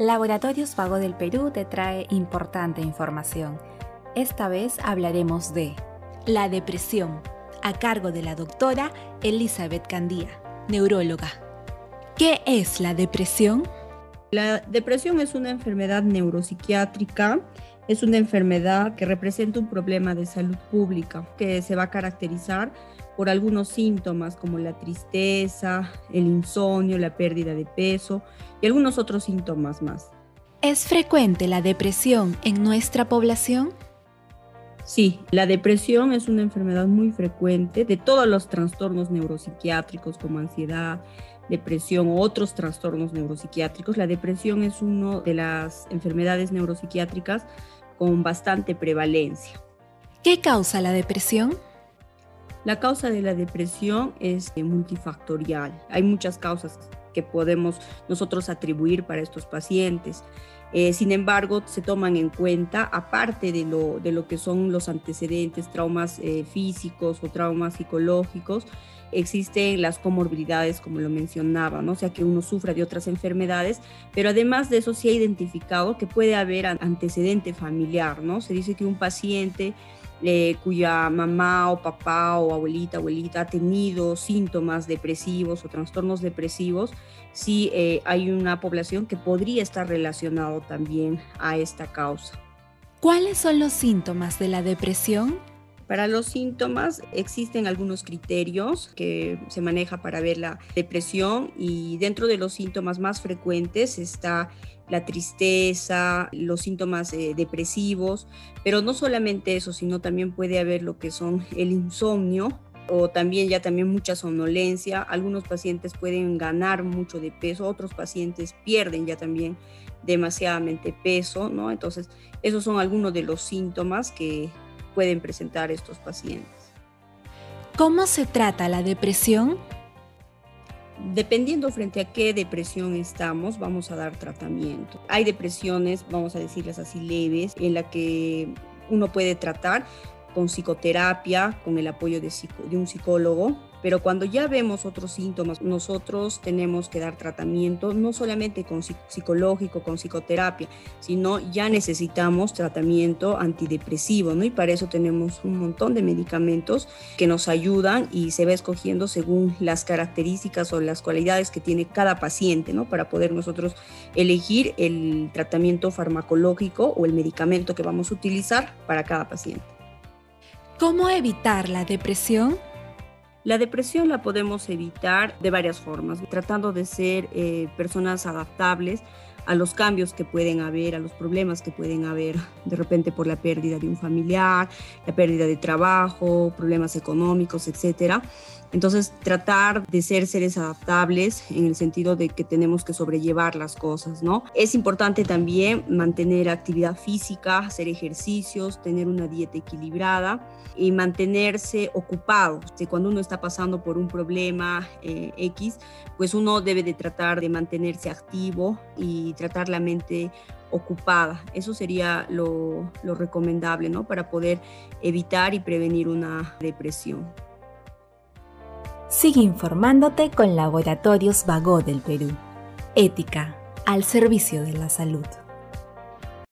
Laboratorios Vago del Perú te trae importante información. Esta vez hablaremos de la depresión, a cargo de la doctora Elizabeth Candía, neuróloga. ¿Qué es la depresión? La depresión es una enfermedad neuropsiquiátrica, es una enfermedad que representa un problema de salud pública que se va a caracterizar por algunos síntomas como la tristeza, el insomnio, la pérdida de peso y algunos otros síntomas más. ¿Es frecuente la depresión en nuestra población? Sí, la depresión es una enfermedad muy frecuente de todos los trastornos neuropsiquiátricos como ansiedad, depresión u otros trastornos neuropsiquiátricos. La depresión es una de las enfermedades neuropsiquiátricas con bastante prevalencia. ¿Qué causa la depresión? La causa de la depresión es multifactorial. Hay muchas causas que podemos nosotros atribuir para estos pacientes. Eh, sin embargo, se toman en cuenta, aparte de lo, de lo que son los antecedentes, traumas eh, físicos o traumas psicológicos, existen las comorbilidades, como lo mencionaba, ¿no? o sea, que uno sufra de otras enfermedades, pero además de eso se ha identificado que puede haber antecedente familiar, ¿no? Se dice que un paciente eh, cuya mamá o papá o abuelita, abuelita ha tenido síntomas depresivos o trastornos depresivos, sí eh, hay una población que podría estar relacionado también a esta causa. ¿Cuáles son los síntomas de la depresión? Para los síntomas existen algunos criterios que se maneja para ver la depresión y dentro de los síntomas más frecuentes está la tristeza, los síntomas eh, depresivos, pero no solamente eso, sino también puede haber lo que son el insomnio, o también ya también mucha somnolencia. Algunos pacientes pueden ganar mucho de peso, otros pacientes pierden ya también demasiadamente peso, ¿no? Entonces, esos son algunos de los síntomas que pueden presentar estos pacientes. ¿Cómo se trata la depresión? Dependiendo frente a qué depresión estamos, vamos a dar tratamiento. Hay depresiones, vamos a decirles así, leves, en la que uno puede tratar con psicoterapia, con el apoyo de, un psicólogo, pero cuando ya vemos otros síntomas, nosotros tenemos que dar tratamiento, no solamente con psicológico, con psicoterapia, sino ya necesitamos tratamiento antidepresivo, ¿no? Y para eso tenemos un montón de medicamentos que nos ayudan y se va escogiendo según las características o las cualidades que tiene cada paciente, ¿no? Para poder nosotros elegir el tratamiento farmacológico o el medicamento que vamos a utilizar para cada paciente. ¿Cómo evitar la depresión? La depresión la podemos evitar de varias formas, tratando de ser eh, personas adaptables a los cambios que pueden haber, a los problemas que pueden haber de repente por la pérdida de un familiar, la pérdida de trabajo, problemas económicos, etcétera. Entonces, tratar de ser seres adaptables en el sentido de que tenemos que sobrellevar las cosas, ¿no? Es importante también mantener actividad física, hacer ejercicios, tener una dieta equilibrada y mantenerse ocupado. Cuando uno está pasando por un problema eh, X, pues uno debe de tratar de mantenerse activo y tratar la mente ocupada. Eso sería lo, recomendable, ¿no? Para poder evitar y prevenir una depresión. Sigue informándote con Laboratorios Vago del Perú. Ética al servicio de la salud.